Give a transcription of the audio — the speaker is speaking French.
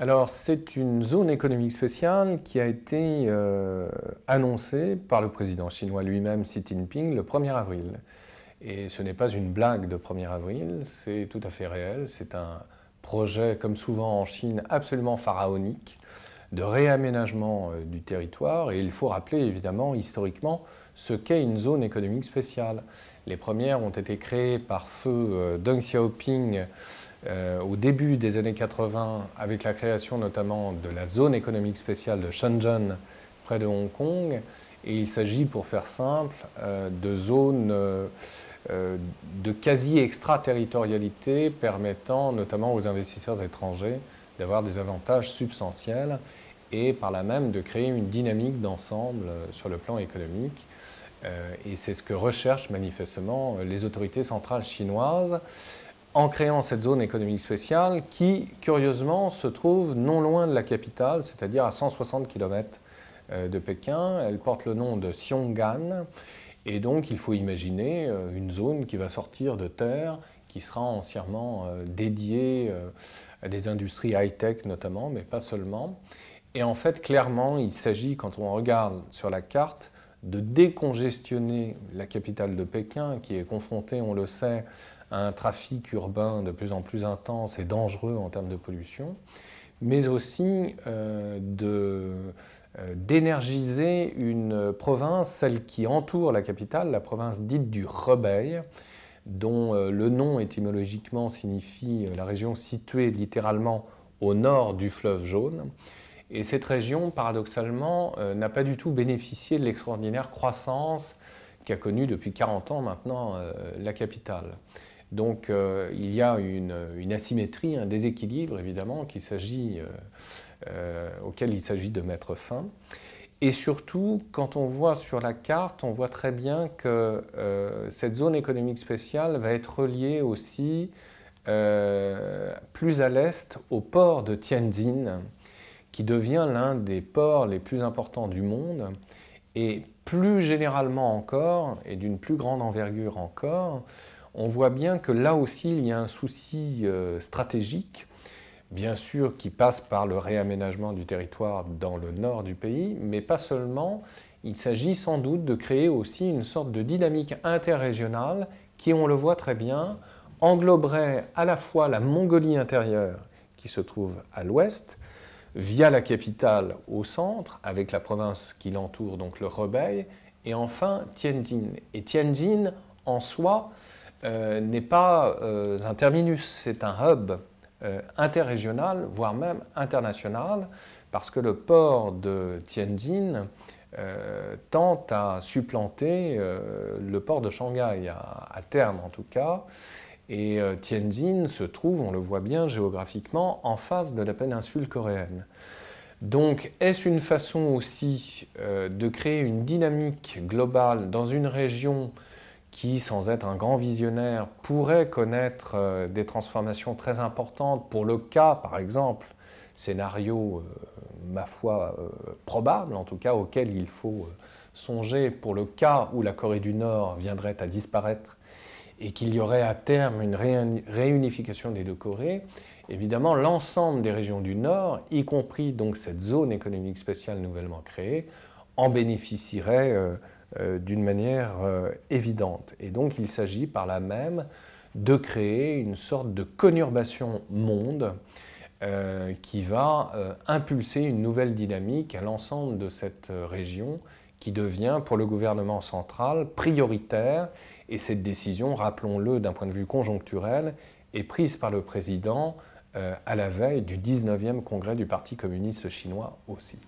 Alors, c'est une zone économique spéciale qui a été euh, annoncée par le président chinois lui-même, Xi Jinping, le 1er avril. Et ce n'est pas une blague de 1er avril, c'est tout à fait réel. C'est un projet, comme souvent en Chine, absolument pharaonique de réaménagement euh, du territoire. Et il faut rappeler, évidemment, historiquement, ce qu'est une zone économique spéciale. Les premières ont été créées par feu euh, Deng Xiaoping euh, au début des années 80, avec la création notamment de la zone économique spéciale de Shenzhen, près de Hong Kong. Et il s'agit, pour faire simple, euh, de zones de quasi-extraterritorialité permettant notamment aux investisseurs étrangers d'avoir des avantages substantiels et par là même de créer une dynamique d'ensemble sur le plan économique. et c'est ce que recherchent manifestement les autorités centrales chinoises en créant cette zone économique spéciale qui, curieusement, se trouve non loin de la capitale, c'est-à-dire à 160 km euh, de Pékin. Elle porte le nom de Xiong'an. Et donc, il faut imaginer euh, une zone qui va sortir de terre, qui sera entièrement euh, dédiée à des industries high-tech notamment, mais pas seulement. Et en fait, clairement, il s'agit, quand on regarde sur la carte, de décongestionner la capitale de Pékin, qui est confrontée, on le sait, un trafic urbain de plus en plus intense et dangereux en termes de pollution, mais aussi euh, euh, d'énergiser une province, celle qui entoure la capitale, la province dite du Rebei, dont euh, le nom étymologiquement signifie la région située littéralement au nord du fleuve jaune. Et cette région, paradoxalement, n'a pas du tout bénéficié de l'extraordinaire croissance qu'a connue depuis 40 ans maintenant la capitale. Donc euh, il y a une, asymétrie, un déséquilibre évidemment euh, euh, auquel il s'agit de mettre fin. Et surtout, quand on voit sur la carte, on voit très bien que cette zone économique spéciale va être reliée aussi plus à l'est au port de Tianjin, qui devient l'un des ports les plus importants du monde. Et plus généralement encore, et d'une plus grande envergure encore, on voit bien que là aussi, il y a un souci euh, stratégique, bien sûr, qui passe par le réaménagement du territoire dans le nord du pays, mais pas seulement. Il s'agit sans doute de créer aussi une sorte de dynamique interrégionale qui, on le voit très bien, engloberait à la fois la Mongolie intérieure, qui se trouve à l'ouest, via la capitale au centre, avec la province qui l'entoure, donc le Rebei, et enfin Tianjin. Et Tianjin, en soi, euh, n'est pas euh, un terminus, c'est un hub euh, interrégional, voire même international, parce que le port de Tianjin tente à supplanter le port de Shanghai, à, terme en tout cas. Et Tianjin se trouve, on le voit bien géographiquement, en face de la péninsule coréenne. Donc, est-ce une façon aussi de créer une dynamique globale dans une région qui, sans être un grand visionnaire, pourrait connaître euh, des transformations très importantes pour le cas, par exemple, scénario, euh, ma foi, euh, probable, en tout cas auquel il faut songer pour le cas où la Corée du Nord viendrait à disparaître et qu'il y aurait à terme une réunification des deux Corées, évidemment l'ensemble des régions du Nord, y compris donc cette zone économique spéciale nouvellement créée, en bénéficierait d'une manière euh, évidente. Et donc il s'agit par là même de créer une sorte de conurbation monde euh, qui va impulser une nouvelle dynamique à l'ensemble de cette région qui devient pour le gouvernement central prioritaire. Et cette décision, rappelons-le d'un point de vue conjoncturel, est prise par le président à la veille du 19e congrès du Parti communiste chinois aussi.